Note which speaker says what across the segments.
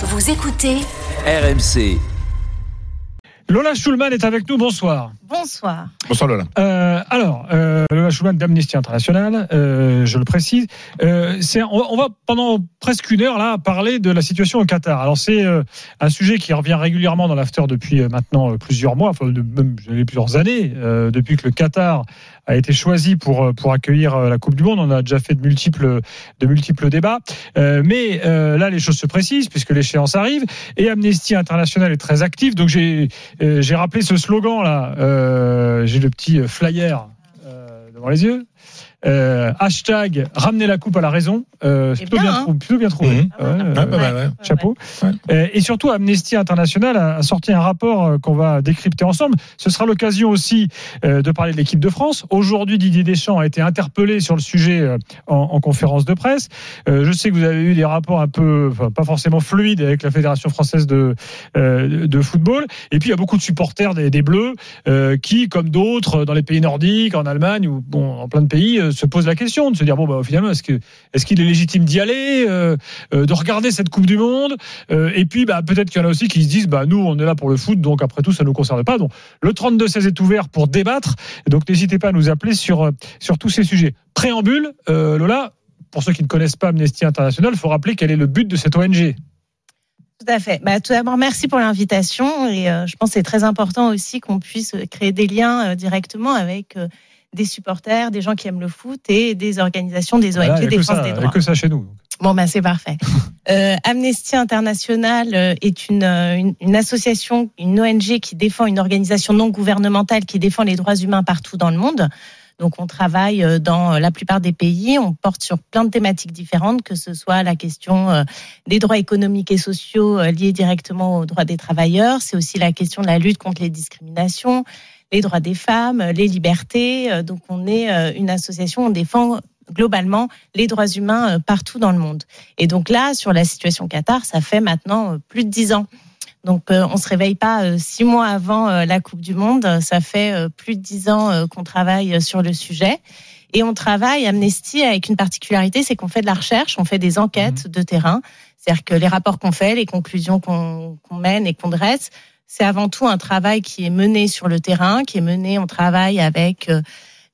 Speaker 1: Vous écoutez
Speaker 2: RMC.
Speaker 3: Lola Schulman est avec nous, bonsoir.
Speaker 4: Bonsoir.
Speaker 5: Bonsoir Lola.
Speaker 3: Euh, alors, euh, Lola Schulman d'Amnesty International, euh, je le précise. Euh, c'est, on, on va pendant presque une heure là parler de la situation au Qatar. Alors c'est euh, un sujet qui revient régulièrement dans l'after depuis euh, maintenant euh, plusieurs mois, enfin de, même plusieurs années, euh, depuis que le Qatar a été choisi pour euh, pour accueillir euh, la Coupe du Monde. On a déjà fait de multiples de multiples débats, Euh, mais là les choses se précisent puisque l'échéance arrive et Amnesty International est très actif. Donc j'ai j'ai rappelé ce slogan là. J'ai le petit flyer devant les yeux. Euh, hashtag ramener la coupe à la raison. Euh, c'est
Speaker 4: Eh
Speaker 3: plutôt
Speaker 4: bien,
Speaker 3: bien,
Speaker 4: hein.
Speaker 3: plutôt bien trouvé.
Speaker 4: Ah,
Speaker 5: Ouais.
Speaker 3: Chapeau.
Speaker 5: Ouais.
Speaker 3: Et surtout, Amnesty International a, a sorti un rapport euh, qu'on va décrypter ensemble. Ce sera l'occasion aussi euh, de parler de l'équipe de France. Aujourd'hui, Didier Deschamps a été interpellé sur le sujet euh, en, en conférence de presse. Euh, je sais que vous avez eu des rapports un peu, enfin, pas forcément fluides avec la Fédération française de, euh, de football. Et puis, il y a beaucoup de supporters des, des Bleus euh, qui, comme d'autres, dans les pays nordiques, en Allemagne ou bon, en plein de pays, se posent la question de se dire bon, bah, finalement, est-ce que est-ce qu'il est légitime d'y aller, euh, euh, de regarder cette Coupe du Monde euh, Et puis, bah, peut-être qu'il y en a aussi qui se disent bah, nous, on est là pour le foot, donc après tout, ça nous concerne pas. Donc, le 32-16 est ouvert pour débattre. Donc, n'hésitez pas à nous appeler sur, sur tous ces sujets. Préambule, Lola, pour ceux qui ne connaissent pas Amnesty International, il faut rappeler quel est le but de cette ONG.
Speaker 4: Tout à fait. Bah, tout d'abord, merci pour l'invitation. Et je pense que c'est très important aussi qu'on puisse créer des liens directement avec des supporters, des gens qui aiment le foot et des organisations, des ONG,
Speaker 3: Voilà, que
Speaker 4: défense
Speaker 3: ça,
Speaker 4: des
Speaker 3: il y a
Speaker 4: droits.
Speaker 3: que ça chez nous.
Speaker 4: Bon, ben c'est parfait. Euh, Amnesty International euh, est une, euh, une, une association, une ONG qui défend une organisation non gouvernementale qui défend les droits humains partout dans le monde. Donc, on travaille euh, dans la plupart des pays. On porte sur plein de thématiques différentes, que ce soit la question euh, des droits économiques et sociaux euh, liés directement aux droits des travailleurs. C'est aussi la question de la lutte contre les discriminations, les droits des femmes, les libertés. Euh, Donc, on est euh, une association, on défend globalement les droits humains euh, partout dans le monde. Et donc là, sur la situation Qatar, ça fait maintenant euh, plus de dix ans. Donc euh, on se réveille pas euh, six mois avant euh, la Coupe du Monde. Ça fait plus de dix ans qu'on travaille sur le sujet. Et on travaille, Amnesty, avec une particularité, c'est qu'on fait de la recherche, on fait des enquêtes de terrain. C'est-à-dire que les rapports qu'on fait, les conclusions qu'on mène et qu'on dresse, c'est avant tout un travail qui est mené sur le terrain, qui est mené, on travaille avec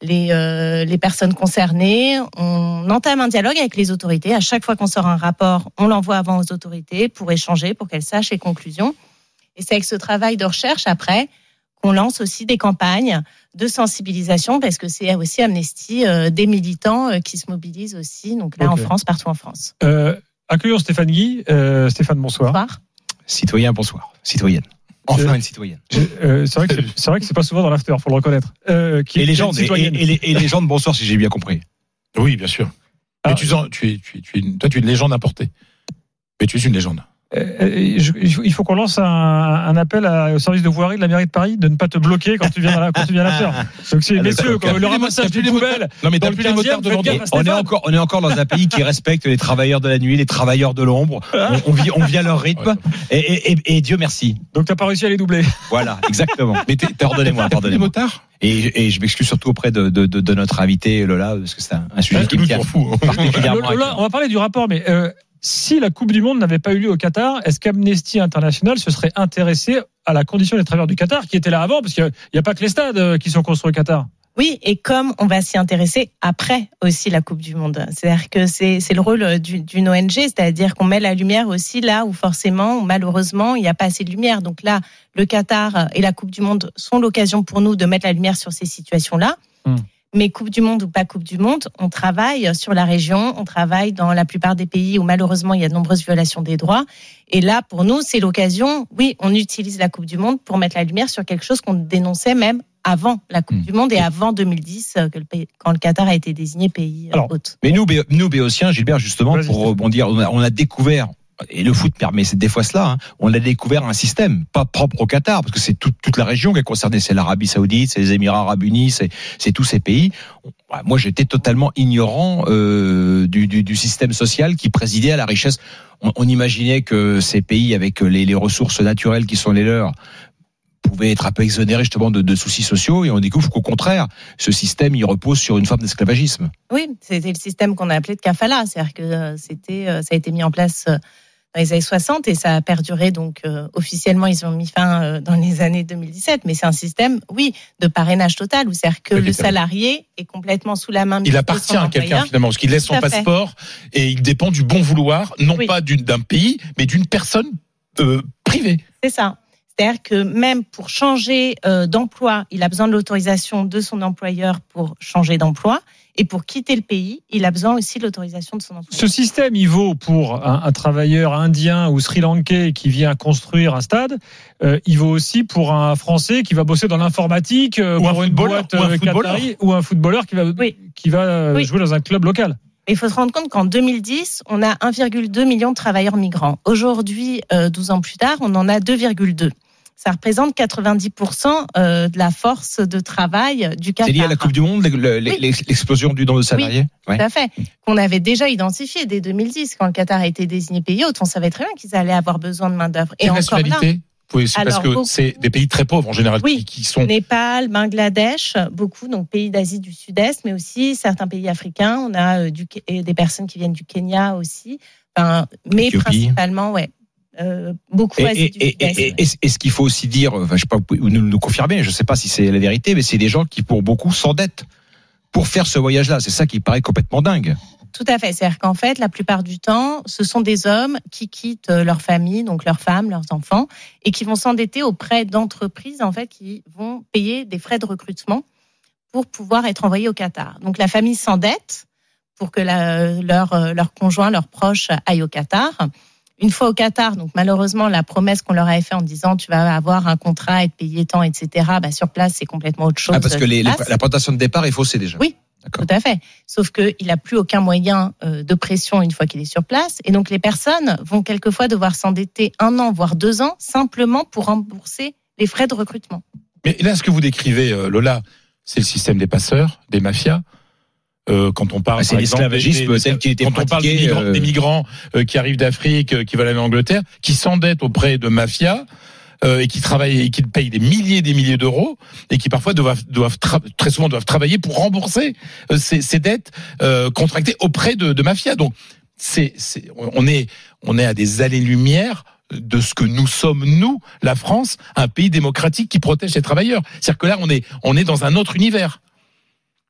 Speaker 4: les, euh, les personnes concernées. On entame un dialogue avec les autorités. À chaque fois qu'on sort un rapport, on l'envoie avant aux autorités pour échanger, pour qu'elles sachent les conclusions. Et c'est avec ce travail de recherche, après, qu'on lance aussi des campagnes de sensibilisation, parce que c'est aussi Amnesty, euh, des militants euh, qui se mobilisent aussi, donc là en France, partout en France.
Speaker 3: Euh, accueillons Stéphane Guy. Euh, Stéphane, bonsoir.
Speaker 4: Bonsoir.
Speaker 6: Citoyen, bonsoir. Citoyenne. Enfin une citoyenne.
Speaker 3: Euh, c'est vrai que c'est- vrai que c'est pas souvent dans l'after, faut le reconnaître. Euh, qui
Speaker 6: Et
Speaker 3: est
Speaker 6: légende, et, et, et les, et bonsoir si j'ai bien compris.
Speaker 5: Oui, bien sûr.
Speaker 3: Ah.
Speaker 5: Mais tu, sens- tu es, tu es, tu es une- toi, tu es une légende importée. Mais tu es une légende.
Speaker 3: Euh, je- il faut- qu'on lance un, un appel à- au service de voirie de la mairie de Paris de ne pas te bloquer quand tu viens à la, quand tu viens à l'after. Donc c'est
Speaker 6: Ah,
Speaker 3: messieurs, comme le ramassage des poubelles.
Speaker 5: Non, mais
Speaker 3: dans
Speaker 5: t'as
Speaker 3: le
Speaker 5: plus les
Speaker 3: 15e,
Speaker 5: motards devant
Speaker 6: On est encore, on est encore dans un pays qui respecte les travailleurs de la nuit, les travailleurs de l'ombre. On, on vit, on vit à leur rythme. Et, et, et, et Dieu merci.
Speaker 3: Donc t'as pas réussi à les doubler.
Speaker 6: Voilà, exactement.
Speaker 5: Mais
Speaker 6: Pardonnez-moi, pardonnez-moi.
Speaker 5: motards
Speaker 6: Et, et je m'excuse surtout auprès de, de, de, de notre invité Lola, parce que c'est un, un sujet qui me
Speaker 5: Nous,
Speaker 6: tient
Speaker 5: hein.
Speaker 6: particulièrement. à
Speaker 3: Lola, on va parler du rapport, mais euh, si la Coupe du Monde n'avait pas eu lieu au Qatar, est-ce qu'Amnesty International se serait intéressé à la condition des travailleurs du Qatar qui étaient là avant Parce qu'il n'y a, pas que les stades euh, qui sont construits au Qatar.
Speaker 4: Oui, et comme on va s'y intéresser après aussi la Coupe du Monde. C'est-à-dire que c'est le rôle du- d'une ONG, c'est-à-dire qu'on met la lumière aussi là où forcément, malheureusement, il n'y a pas assez de lumière. Donc là, le Qatar et la Coupe du Monde sont l'occasion pour nous de mettre la lumière sur ces situations-là.
Speaker 3: Hmm.
Speaker 4: Mais Coupe du Monde ou pas Coupe du Monde, on travaille sur la région, on travaille dans la plupart des pays où malheureusement il y a de nombreuses violations des droits. Et là, pour nous, c'est l'occasion, oui, on utilise la Coupe du Monde pour mettre la lumière sur quelque chose qu'on dénonçait même avant la Coupe
Speaker 6: Hmm.
Speaker 4: du Monde et avant 2010, euh, que le pays- quand le Qatar a été désigné pays euh,
Speaker 3: Alors,
Speaker 4: hôte.
Speaker 6: Mais nous, nous Béotiens, Gilbert, justement, pour rebondir, on a, on a découvert, et le foot permet c'est des fois cela, hein, on a découvert un système, pas propre au Qatar, parce que c'est toute, la région qui est concernée, c'est l'Arabie Saoudite, c'est les Émirats Arabes Unis, c'est, tous ces pays. Moi, j'étais totalement ignorant euh, du, du, du système social qui présidait à la richesse. On, on imaginait que ces pays, avec les, les ressources naturelles qui sont les leurs, pouvaient être un peu exonérés justement de, de soucis sociaux, et on découvre qu'au contraire, ce système, il repose sur une forme d'esclavagisme.
Speaker 4: Oui, c'était le système qu'on a appelé de kafala, c'est-à-dire que euh, c'était, euh, ça a été mis en place euh, dans les années 60 et ça a perduré. Donc euh, officiellement, ils ont mis fin euh, dans les années 2017. Mais c'est un système, oui, de parrainage total où c'est-à-dire que le salarié est complètement sous la main.
Speaker 5: Il appartient à quelqu'un finalement, parce qu'il laisse son
Speaker 4: fait.
Speaker 5: passeport et il dépend du bon vouloir, non
Speaker 4: Oui.
Speaker 5: pas d'un pays, mais d'une personne euh, privée.
Speaker 4: C'est ça. C'est-à-dire que même pour changer euh, d'emploi, il a besoin de l'autorisation de son employeur pour changer d'emploi. Et pour quitter le pays, il a besoin aussi de l'autorisation de son employeur.
Speaker 3: Ce système, il vaut pour un, un travailleur indien ou sri-lankais qui vient construire un stade. euh, il vaut aussi pour un Français qui va bosser dans l'informatique euh,
Speaker 5: Ou un
Speaker 3: une
Speaker 5: footballeur,
Speaker 3: boîte
Speaker 5: ou un
Speaker 3: qatari, ou un footballeur qui va,
Speaker 4: Oui.
Speaker 3: qui va
Speaker 4: Oui.
Speaker 3: jouer dans un club local.
Speaker 4: Il faut se rendre compte qu'en 2010, on a 1,2 million de travailleurs migrants. Aujourd'hui, euh, 12 ans plus tard, on en a 2,2. Ça représente 90% euh, de la force de travail du Qatar.
Speaker 6: C'est lié à la Coupe du Monde, le- le-
Speaker 4: Oui.
Speaker 6: l'explosion du nombre de salariés Ouais.
Speaker 4: Tout à fait. Qu'on avait déjà identifié dès 2010, quand le Qatar a été désigné pays hôte, on savait très bien qu'ils allaient avoir besoin de main-d'œuvre. Et encore là,
Speaker 5: Oui, c'est parce que c'est des pays très pauvres en général
Speaker 4: Oui.
Speaker 5: qui, sont.
Speaker 4: Népal, Bangladesh, beaucoup, donc pays d'Asie du Sud-Est, mais aussi certains pays africains. On a euh, du, des personnes qui viennent du Kenya aussi. Enfin, mais
Speaker 6: Éthiopie.
Speaker 4: principalement, ouais. Euh, beaucoup
Speaker 6: Et, et, et, et- ce qu'il faut aussi dire, enfin, je sais pas, vous nous, nous confirmer, je sais pas si c'est la vérité, mais c'est des gens qui, pour beaucoup, s'endettent pour faire ce voyage-là. C'est ça qui paraît complètement dingue.
Speaker 4: Tout à fait. C'est-à-dire qu'en fait, la plupart du temps, ce sont des hommes qui quittent euh, leur famille, donc leurs femmes, leurs enfants, et qui vont s'endetter auprès d'entreprises, en fait, qui vont payer des frais de recrutement pour pouvoir être envoyés au Qatar. Donc la famille s'endette pour que la- leur, euh, leur conjoint, leurs proches aillent au Qatar. Une fois au Qatar, donc malheureusement, la promesse qu'on leur avait fait en disant tu vas avoir un contrat, être payé tant, etc., bah, sur place, c'est complètement autre chose.
Speaker 6: Ah, parce que les,
Speaker 4: passe.
Speaker 6: la plantation de départ est faussée déjà.
Speaker 4: Oui. Tout à fait. Sauf qu'il n'a plus aucun moyen euh, de pression une fois qu'il est sur place. Et donc les personnes vont quelquefois devoir s'endetter un an, voire deux ans, simplement pour rembourser les frais de recrutement.
Speaker 5: Mais là, ce que vous décrivez, euh, Lola, c'est le système des passeurs, des mafias. Euh, quand on parle,
Speaker 6: Ah, c'est l'esclavagisme
Speaker 5: des-
Speaker 6: tel était
Speaker 5: quand on parle des migrants,
Speaker 6: euh,
Speaker 5: des migrants, euh, qui arrivent d'Afrique, euh, qui veulent aller en Angleterre, qui s'endettent auprès de mafias euh, et qui travaillent et qui payent des milliers et des milliers d'euros et qui parfois doivent, doivent très souvent doivent travailler pour rembourser euh, ces, ces dettes euh, contractées auprès de, de mafias. Donc c'est, c'est, on est on est à des allées-lumière de ce que nous sommes nous, la France, un pays démocratique qui protège ses travailleurs. C'est-à-dire que là on est on est dans un autre univers.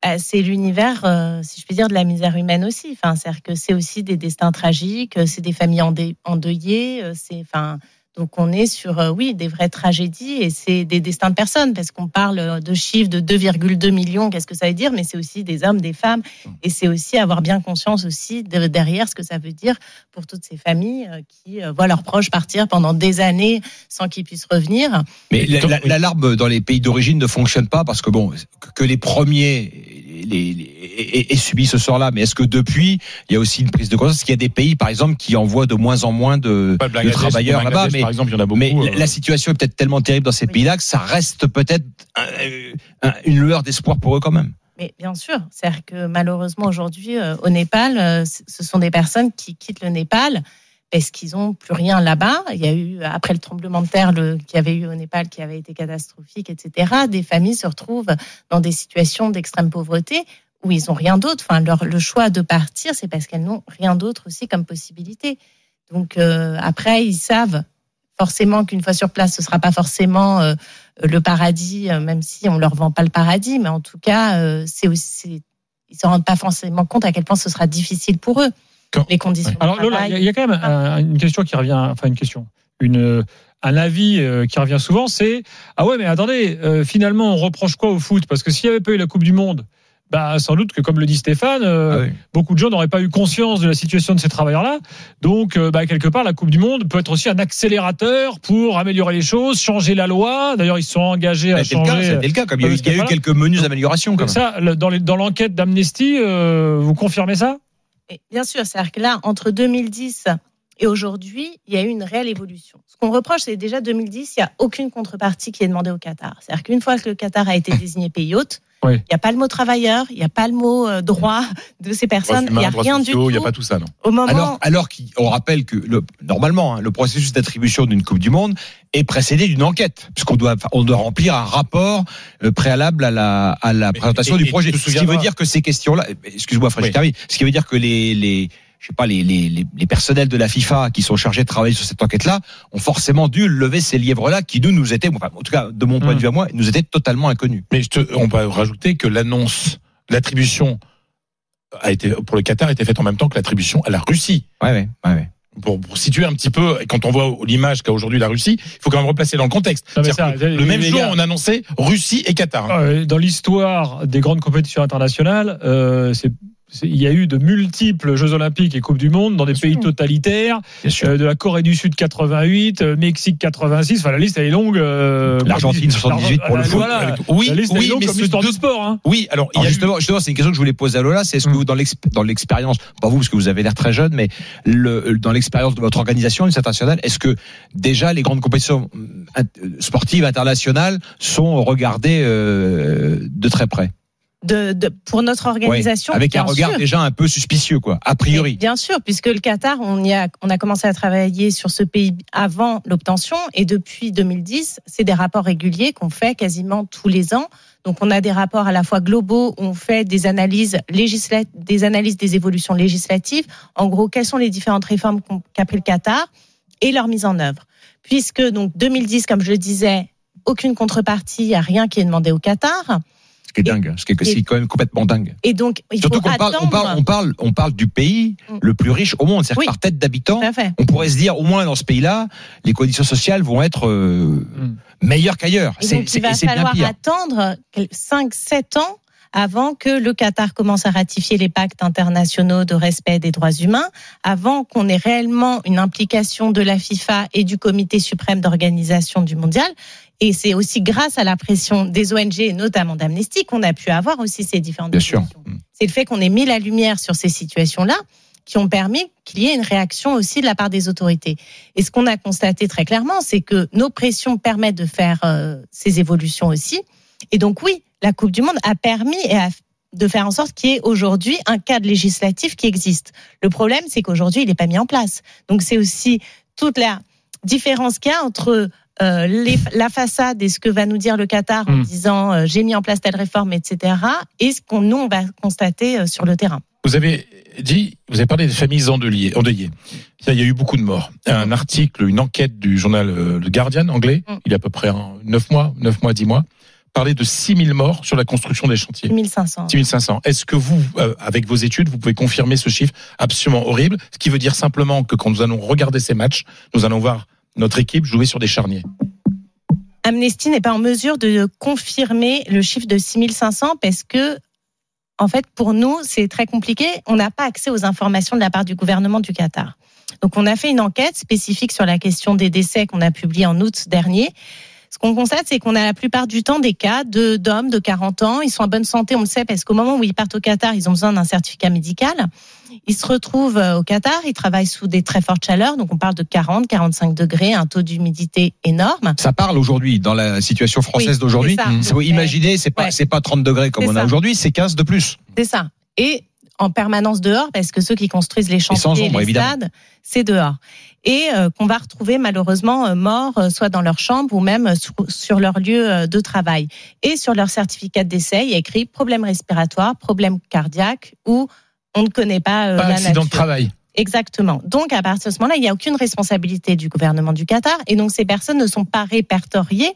Speaker 4: Euh, C'est l'univers, euh, si je puis dire, de la misère humaine aussi. C'est-à-dire c'est aussi des destins tragiques, euh, c'est des familles endeuillées. C'est, enfin, donc on est sur, euh, oui, des vraies tragédies et c'est des destins de personnes parce qu'on parle euh, de chiffres de 2,2 millions. Qu'est-ce que ça veut dire Mais c'est aussi des hommes, des femmes et c'est aussi avoir bien conscience aussi de, derrière ce que ça veut dire pour toutes ces familles euh, qui euh, voient leurs proches partir pendant des années sans qu'ils puissent revenir.
Speaker 6: Mais la- la- l'alarme dans les pays d'origine ne fonctionne pas parce que bon, que- les premiers les, les- aient- aient subi ce sort-là. Mais est-ce que depuis, il y a aussi une prise de conscience? Est-ce qu'il y a des pays, par exemple, qui envoient de moins en moins de, de travailleurs
Speaker 5: le
Speaker 6: là-bas? Mais,
Speaker 5: par exemple, il y en a beaucoup.
Speaker 6: mais
Speaker 5: euh,
Speaker 6: la- situation est peut-être tellement terrible dans ces
Speaker 4: Oui.
Speaker 6: pays-là que ça reste peut-être un- un- une lueur d'espoir pour eux quand même.
Speaker 4: Mais bien sûr, c'est-à-dire que malheureusement aujourd'hui euh, au Népal, euh, ce sont des personnes qui quittent le Népal parce qu'ils n'ont plus rien là-bas. Il y a eu après le tremblement de terre le, qu'il y avait eu au Népal qui avait été catastrophique, etc. Des familles se retrouvent dans des situations d'extrême pauvreté où ils ont rien d'autre. Enfin, leur, le choix de partir, c'est parce qu'elles n'ont rien d'autre aussi comme possibilité. Donc euh, après, ils savent forcément qu'une fois sur place, ce sera pas forcément euh, le paradis, euh, même si on leur vend pas le paradis, mais en tout cas, euh, c'est aussi, ils se rendent pas forcément compte à quel point ce sera difficile pour eux.
Speaker 5: Quand-
Speaker 4: les conditions
Speaker 3: Alors Lola, il y a- il y, a quand même un- une question qui revient, enfin une question, une un avis euh, qui revient souvent, c'est ah ouais mais attendez, euh, finalement on reproche quoi au foot? Parce que s'il n'y avait pas eu la Coupe du Monde, bah sans doute que comme le dit Stéphane, euh,
Speaker 6: Ah oui.
Speaker 3: beaucoup de gens n'auraient pas eu conscience de la situation de ces travailleurs-là. Donc euh, bah, quelque part la Coupe du Monde peut être aussi un accélérateur pour améliorer les choses, changer la loi. D'ailleurs ils se sont engagés à
Speaker 6: a
Speaker 3: changer.
Speaker 6: été le cas. Comme il y a eu, y a eu quelques menus améliorations. Même.
Speaker 3: Ça, dans l'enquête d'Amnesty, euh, vous confirmez ça?
Speaker 4: Bien sûr, c'est-à-dire que là, entre 2010 et aujourd'hui, il y a eu une réelle évolution. Ce qu'on reproche, c'est déjà 2010, il n'y a aucune contrepartie qui est demandée au Qatar. C'est-à-dire qu'une fois que le Qatar a été désigné pays hôte,
Speaker 3: Oui.
Speaker 4: il n'y a pas le mot travailleur, il n'y a pas le mot euh, droit de ces personnes, il n'y a rien du tout.
Speaker 5: Il n'y a pas tout ça, non.
Speaker 4: Au moment
Speaker 6: Alors, alors qu'on rappelle que le, normalement, hein, le processus d'attribution d'une Coupe du Monde est précédé d'une enquête, puisqu'on doit, on doit remplir un rapport euh, préalable à la, à la présentation
Speaker 5: et-
Speaker 6: du
Speaker 5: et
Speaker 6: projet.
Speaker 5: tu te
Speaker 6: Ce qui veut dire que ces questions-là, excuse-moi, Frédéric
Speaker 5: Oui.
Speaker 6: Ce qui veut dire que les, les je sais pas, les, les, les, les personnels de la FIFA qui sont chargés de travailler sur cette enquête-là ont forcément dû lever ces lièvres-là qui nous nous étaient, enfin, en tout cas de mon point de vue à moi, nous étaient totalement inconnus.
Speaker 5: Mais je te, on va rajouter que l'annonce, l'attribution a été pour le Qatar a été faite en même temps que l'attribution à la Russie.
Speaker 6: Ouais, ouais, ouais. ouais.
Speaker 5: Pour, pour situer un petit peu, et quand on voit l'image qu'a aujourd'hui la Russie, il faut quand même replacer dans le contexte.
Speaker 3: Non, ça,
Speaker 5: le
Speaker 3: les-
Speaker 5: même
Speaker 3: les
Speaker 5: jour,
Speaker 3: gars-
Speaker 5: on annonçait Russie et Qatar.
Speaker 3: Euh, Dans l'histoire des grandes compétitions internationales, euh, c'est- il y a eu de multiples Jeux Olympiques et Coupes du Monde dans des pays totalitaires, euh, de la Corée du Sud 88, euh, Mexique 86. Enfin, la liste elle est longue. euh,
Speaker 6: L'Argentine, 78 pour le foot.
Speaker 3: Voilà.
Speaker 5: Oui,
Speaker 3: la liste elle est
Speaker 5: oui,
Speaker 3: longue
Speaker 5: mais
Speaker 3: comme
Speaker 5: ce
Speaker 3: l'histoire
Speaker 5: deux-
Speaker 3: du sport. Hein.
Speaker 5: Oui, alors eu-
Speaker 6: justement, justement, c'est une question que je voulais poser à Lola. C'est est-ce que vous, dans l'exp- dans l'expérience, pas vous parce que vous avez l'air très jeune, mais le, dans l'expérience de votre organisation internationale, est-ce que déjà les grandes compétitions euh, sportives internationales sont regardées euh, de très près,
Speaker 4: De, de- pour notre organisation,
Speaker 6: avec un regard
Speaker 4: sûr.
Speaker 6: déjà un peu suspicieux, quoi, a priori.
Speaker 4: Bien sûr, puisque le Qatar, on, y a, on a commencé à travailler sur ce pays avant l'obtention et depuis 2010, c'est des rapports réguliers qu'on fait quasiment tous les ans. Donc on a des rapports à la fois globaux, on fait des analyses législatives, des analyses des évolutions législatives. En gros, quelles sont les différentes réformes qu'a pris le Qatar et leur mise en œuvre. Puisque donc 2010, comme je le disais, aucune contrepartie, il n'y a rien qui est demandé au Qatar.
Speaker 6: Ce qui est dingue, ce qui est, ce qui est quand même complètement dingue.
Speaker 4: Et donc il
Speaker 6: Surtout
Speaker 4: faut
Speaker 6: qu'on parle, on parle, on parle, on parle du pays
Speaker 4: Mm.
Speaker 6: le plus riche au monde, c'est-à-dire
Speaker 4: Oui.
Speaker 6: par tête d'habitant. On pourrait se dire, au moins dans ce pays-là, les conditions sociales vont être euh,
Speaker 3: Mm.
Speaker 6: meilleures qu'ailleurs.
Speaker 4: Il va
Speaker 6: bien
Speaker 4: falloir
Speaker 6: pire.
Speaker 4: attendre 5-7 ans avant que le Qatar commence à ratifier les pactes internationaux de respect des droits humains, avant qu'on ait réellement une implication de la FIFA et du Comité suprême d'organisation du mondial. Et c'est aussi grâce à la pression des ONG, et notamment d'Amnesty, qu'on a pu avoir aussi ces différentes
Speaker 6: Bien sûr.
Speaker 4: C'est le fait qu'on ait mis la lumière sur ces situations-là qui ont permis qu'il y ait une réaction aussi de la part des autorités. Et ce qu'on a constaté très clairement, c'est que nos pressions permettent de faire euh, ces évolutions aussi. Et donc oui, la Coupe du Monde a permis et a- de faire en sorte qu'il y ait aujourd'hui un cadre législatif qui existe. Le problème, c'est qu'aujourd'hui, il n'est pas mis en place. Donc c'est aussi toute la différence qu'il y a entre euh, les- la façade et ce que va nous dire le Qatar en
Speaker 3: Mm.
Speaker 4: disant euh, j'ai mis en place telle réforme, etc. Et ce qu'on nous on va constater euh, sur le terrain.
Speaker 5: Vous avez dit, vous avez parlé des familles endeuillées. Il y a eu beaucoup de morts. Un article, une enquête du journal Le Guardian anglais,
Speaker 4: Mm.
Speaker 5: il y a à peu près 9 mois, 9 mois, 10 mois, parlait de 6000 morts sur la construction des chantiers.
Speaker 4: 1500.
Speaker 5: 6500. Est-ce que vous, euh, avec vos études, vous pouvez confirmer ce chiffre absolument horrible Ce qui veut dire simplement que quand nous allons regarder ces matchs, nous allons voir notre équipe jouer sur des charniers.
Speaker 4: Amnesty n'est pas en mesure de confirmer le chiffre de 6500 parce que, en fait, pour nous, c'est très compliqué. On n'a pas accès aux informations de la part du gouvernement du Qatar. Donc, on a fait une enquête spécifique sur la question des décès qu'on a publié en août dernier. Ce qu'on constate, c'est qu'on a la plupart du temps des cas de d'hommes de 40 ans. Ils sont en bonne santé, on le sait, parce qu'au moment où ils partent au Qatar, ils ont besoin d'un certificat médical. Ils se retrouvent euh, au Qatar, ils travaillent sous des très fortes chaleurs, donc on parle de 40, 45 degrés, un taux d'humidité énorme.
Speaker 6: Ça parle aujourd'hui dans la situation française
Speaker 4: Oui,
Speaker 6: d'aujourd'hui. faut
Speaker 4: Ouais.
Speaker 6: imaginer, c'est pas
Speaker 4: Ouais.
Speaker 6: pas 30 degrés comme on a aujourd'hui, c'est 15 de plus.
Speaker 4: C'est ça. Et en permanence dehors, parce que ceux qui construisent les chantiers,
Speaker 6: ombre,
Speaker 4: les stades, c'est dehors. Et euh, qu'on va retrouver malheureusement euh, morts, euh, soit dans leur chambre ou même sur, sur leur lieu euh, de travail. Et sur leur certificat de décès, il y a écrit problème respiratoire, problème cardiaque ou on ne connaît pas, euh,
Speaker 5: Pas
Speaker 4: la
Speaker 5: accident de travail.
Speaker 4: Exactement. Donc, à partir de ce moment-là, il n'y a aucune responsabilité du gouvernement du Qatar. Et donc, ces personnes ne sont pas répertoriées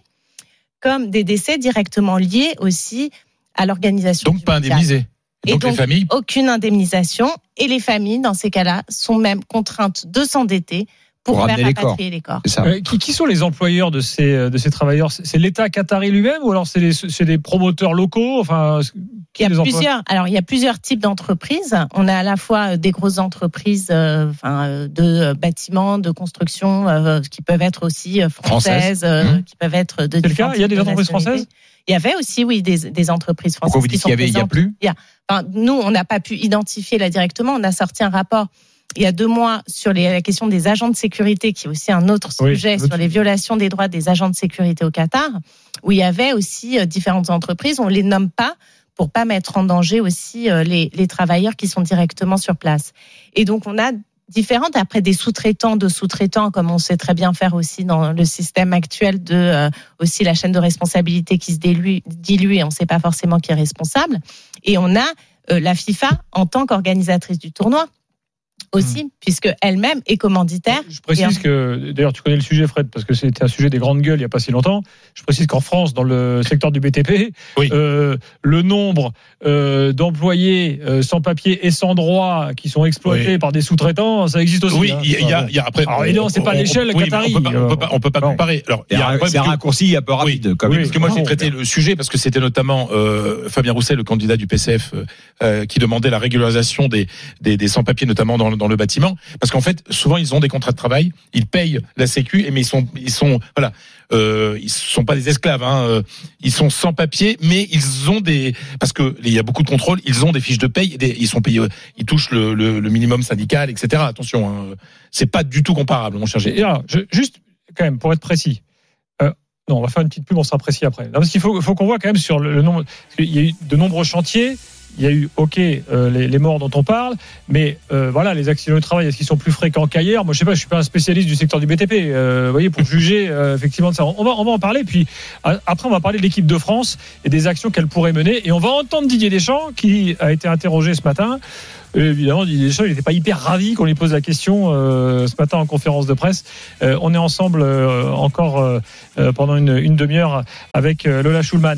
Speaker 4: comme des décès directement liés aussi à l'organisation.
Speaker 5: Donc
Speaker 4: du
Speaker 5: pas
Speaker 4: mondial.
Speaker 5: Indemnisé.
Speaker 4: Et
Speaker 5: Donc, les
Speaker 4: donc,
Speaker 5: familles,
Speaker 4: Aucune indemnisation. Et les familles, dans ces cas-là, sont même contraintes de s'endetter pour,
Speaker 6: Pour
Speaker 4: faire
Speaker 6: ramener les corps.
Speaker 4: les corps.
Speaker 6: Ça.
Speaker 3: Euh, qui, qui sont les employeurs de ces, euh, de ces travailleurs? C'est l'État qatari lui-même ou alors c'est des promoteurs locaux? Enfin, qui
Speaker 4: Il y a plusieurs. Alors, il y a plusieurs types d'entreprises. On a à la fois euh, des grosses entreprises, euh, enfin, de bâtiments, de construction, euh, qui peuvent être aussi françaises, euh,
Speaker 6: Mmh.
Speaker 4: qui peuvent être de.
Speaker 3: C'est le cas? Il y a des entreprises françaises?
Speaker 4: Il y avait aussi, oui, des, des entreprises françaises.
Speaker 6: Pourquoi vous
Speaker 4: qui
Speaker 6: dites
Speaker 4: sont
Speaker 6: qu'il y avait, il y a plus?
Speaker 4: Enfin, nous, on n'a pas pu identifier là directement. On a sorti un rapport il y a deux mois sur les, la question des agents de sécurité, qui est aussi un autre sujet sur les violations des droits des agents de sécurité au Qatar, où il y avait aussi euh, différentes entreprises. On les nomme pas pour pas mettre en danger aussi euh, les, les travailleurs qui sont directement sur place. Et donc, on a différentes après des sous-traitants de sous-traitants comme on sait très bien faire aussi dans le système actuel de euh, aussi la chaîne de responsabilité qui se dilue, dilue et on ne sait pas forcément qui est responsable et on a euh, la FIFA en tant qu'organisatrice du tournoi aussi, puisque elle-même est commanditaire.
Speaker 3: Je précise que, d'ailleurs, tu connais le sujet, Fred, parce que c'était un sujet des grandes gueules il n'y a pas si longtemps. Je précise qu'en France, dans le secteur du BTP,
Speaker 5: Oui.
Speaker 3: euh, le nombre euh, d'employés euh, sans papier et sans droit qui sont exploités
Speaker 5: Oui.
Speaker 3: par des sous-traitants, ça existe aussi.
Speaker 5: Oui,
Speaker 3: hein.
Speaker 5: il y, a- il y a, il y a après.
Speaker 3: Alors, évidemment, c'est pas l'échelle
Speaker 5: oui,
Speaker 3: qatari.
Speaker 5: On peut pas, on peut pas, on peut pas
Speaker 3: Bon.
Speaker 5: comparer. Alors, il y a un
Speaker 6: un, raccourci un peu rapide. comme
Speaker 3: Oui,
Speaker 5: parce que moi j'ai traité le sujet parce que c'était notamment euh, Fabien Roussel, le candidat du PCF, qui demandait la régularisation des, des, des sans-papiers, notamment dans, le- dans le bâtiment, parce qu'en fait souvent ils ont des contrats de travail, ils payent la Sécu, mais ils sont ils sont voilà, euh, ils sont pas des esclaves, hein, euh, ils sont sans papier, mais ils ont des parce que il y a beaucoup de contrôles, ils ont des fiches de paye, des- ils sont payés, ils touchent le, minimum syndical, etc. Attention, hein, c'est pas du tout comparable, mon cher Gilles.
Speaker 3: Alors, je- juste, quand même, pour être précis. euh, non, on va faire une petite pub, on sera précis après. Non, parce qu'il faut, qu'on voit quand même sur le, nombre. Qu'il y a eu de nombreux chantiers. Il y a eu, ok, euh, les, les morts dont on parle, mais euh, voilà, les accidents du travail, est-ce qu'ils sont plus fréquents qu'ailleurs? Moi, je sais pas, je suis pas un spécialiste du secteur du BTP. euh, vous voyez, pour juger effectivement de ça, on va, on va en parler. Puis après, on va parler de l'équipe de France et des actions qu'elle pourrait mener. Et on va entendre Didier Deschamps, qui a été interrogé ce matin. Et évidemment, Didier Deschamps, il n'était pas hyper ravi qu'on lui pose la question euh, ce matin en conférence de presse. Euh, on est ensemble euh, encore pendant une, une demi-heure avec Lola Schulman.